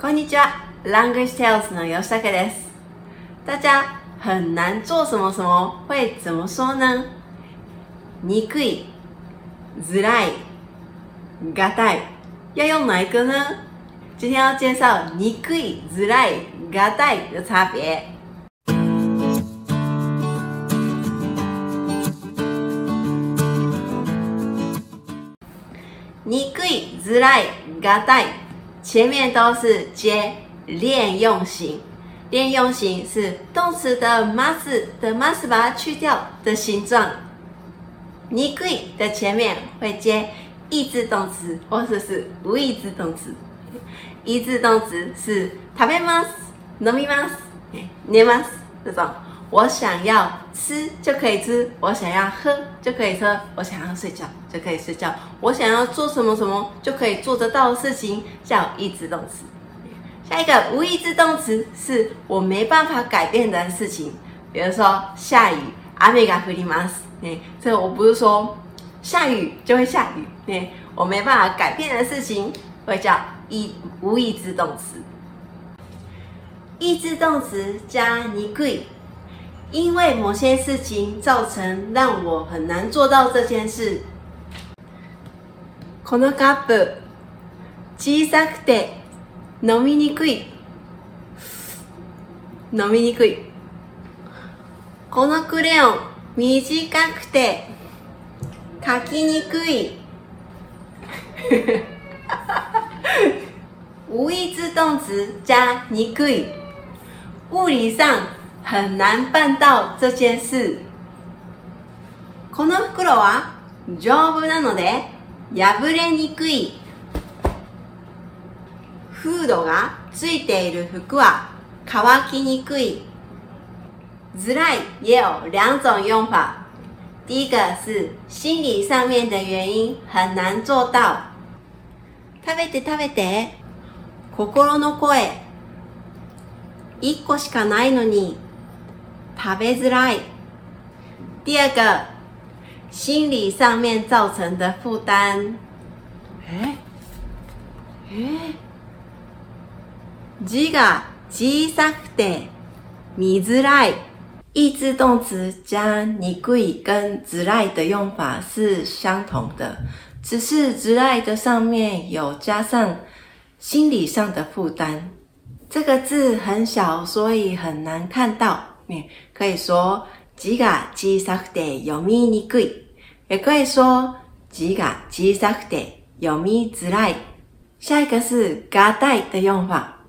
こんにちは，Language Tales の吉武です。大家很难做什么什么会怎么说呢？にくい、ずらい、がたい。要用哪一个呢？今天要介绍にくい、ずらい、がたい的差别。にくい、ずらい、がたい。前面都是接连用型，连用型是动词的 masu 的 masu 把它去掉的形状。n i k 的前面会接意志动词或者是无意志动词。意志动词是食べます、飲みます、寝ます。这种。我想要吃就可以吃，我想要喝就可以喝，我想要睡觉就可以睡觉，我想要做什么什么就可以做得到的事情叫意志动词。下一个无意志动词是我没办法改变的事情，比如说下雨，阿美嘎弗里马斯，这我不是说下雨就会下雨，我没办法改变的事情会叫一无意志动词。意志动词加尼贵。因为某些事情造成，让我很难做到这件事。このップ小さくて飲みにくい、飲みにくい。このクレヨン短くて書きにくい。无意自动词加にくい，物理上。很難辦到這件事。この袋は丈夫なので破れにくい。フードがついている服は乾きにくい。ずらい也有兩種用法。第一個是心理上面的原因很難做到。食べて食べて。心の声。一個しかないのに。か贝つ来。第二个，心理上面造成的负担。诶诶字が小さくて見づらい。いつどんつ加に贵跟直ら的用法是相同的，只是直ら的上面有加上心理上的负担。这个字很小，所以很难看到。ね，可以说字が小さくて読みにくい，也可以说字が小さくて読みづらい。下一个是嘎代的用法，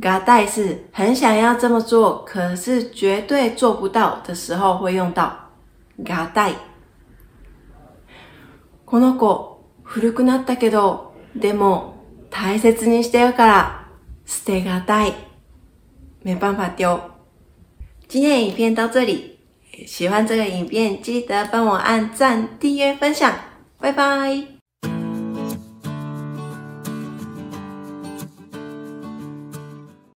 嘎代是很想要这么做，可是绝对做不到的时候会用到嘎代。この子古くなったけど、でも大切にしてるから捨てがたい。没办法丢。今天的影片到这里，喜欢这个影片记得帮我按赞、订阅、分享，拜拜。